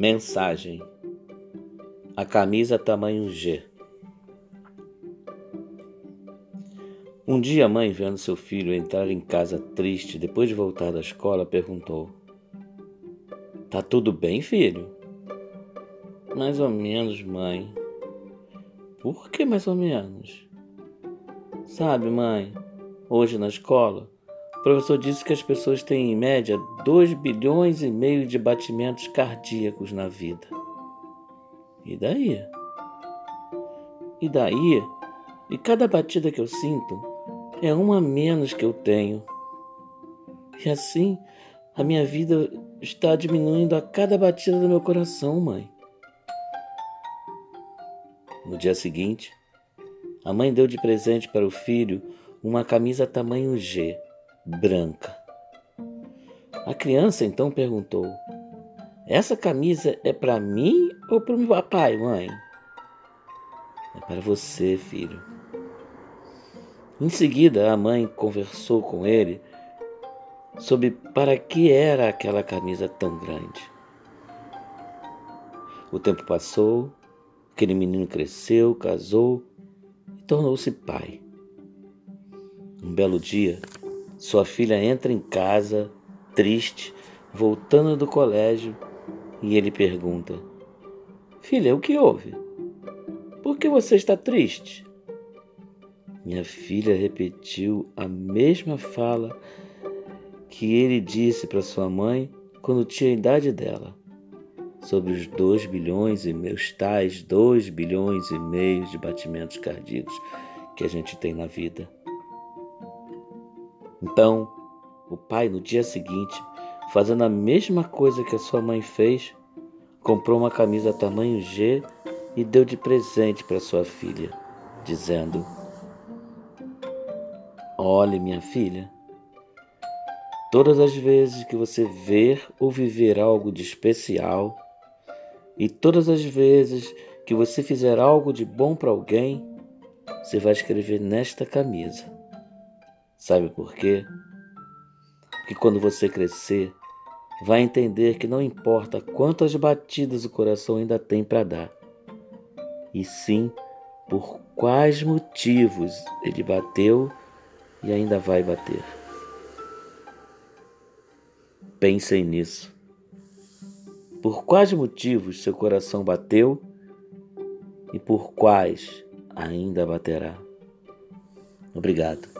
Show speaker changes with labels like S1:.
S1: Mensagem: A camisa tamanho G. Um dia a mãe, vendo seu filho entrar em casa triste depois de voltar da escola, perguntou: Tá tudo bem, filho? Mais ou menos, mãe. Por que mais ou menos? Sabe, mãe, hoje na escola, o professor disse que as pessoas têm em média 2 bilhões e meio de batimentos cardíacos na vida. E daí? E daí? E cada batida que eu sinto é uma a menos que eu tenho. E assim, a minha vida está diminuindo a cada batida do meu coração, mãe. No dia seguinte, a mãe deu de presente para o filho uma camisa tamanho G, branca. A criança então perguntou: Essa camisa é para mim ou para o meu papai, mãe? É para você, filho. Em seguida, a mãe conversou com ele sobre para que era aquela camisa tão grande. O tempo passou, aquele menino cresceu, casou e tornou-se pai. Um belo dia, sua filha entra em casa, triste, voltando do colégio, e ele pergunta: Filha, o que houve? Por que você está triste? Minha filha repetiu a mesma fala que ele disse para sua mãe quando tinha a idade dela, sobre os dois bilhões e meus tais dois bilhões e meio de batimentos cardíacos que a gente tem na vida. Então, o pai, no dia seguinte, fazendo a mesma coisa que a sua mãe fez, comprou uma camisa tamanho G e deu de presente para sua filha, dizendo: Olhe, minha filha, todas as vezes que você ver ou viver algo de especial, e todas as vezes que você fizer algo de bom para alguém, você vai escrever nesta camisa. Sabe por quê? Porque quando você crescer, vai entender que não importa quantas batidas o coração ainda tem para dar, e sim por quais motivos ele bateu e ainda vai bater. Pensem nisso. Por quais motivos seu coração bateu e por quais ainda baterá? Obrigado.